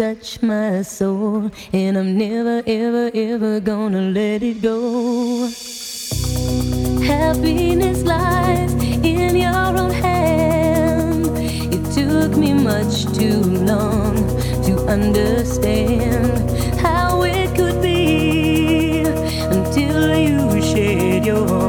touch my soul, and I'm never, ever, ever gonna let it go. Happiness lies in your own hand. It took me much too long to understand how it could be until you shared your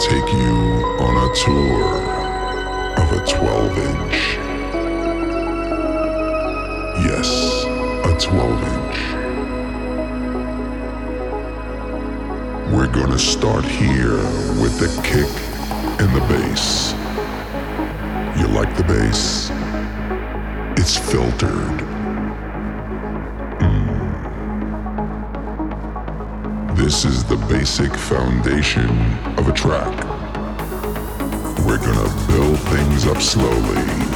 take you on a tour of a 12 inch. Yes, a 12 inch. We're gonna start here with the kick and the bass. You like the bass? It's filtered. This is the basic foundation of a track. We're gonna build things up slowly.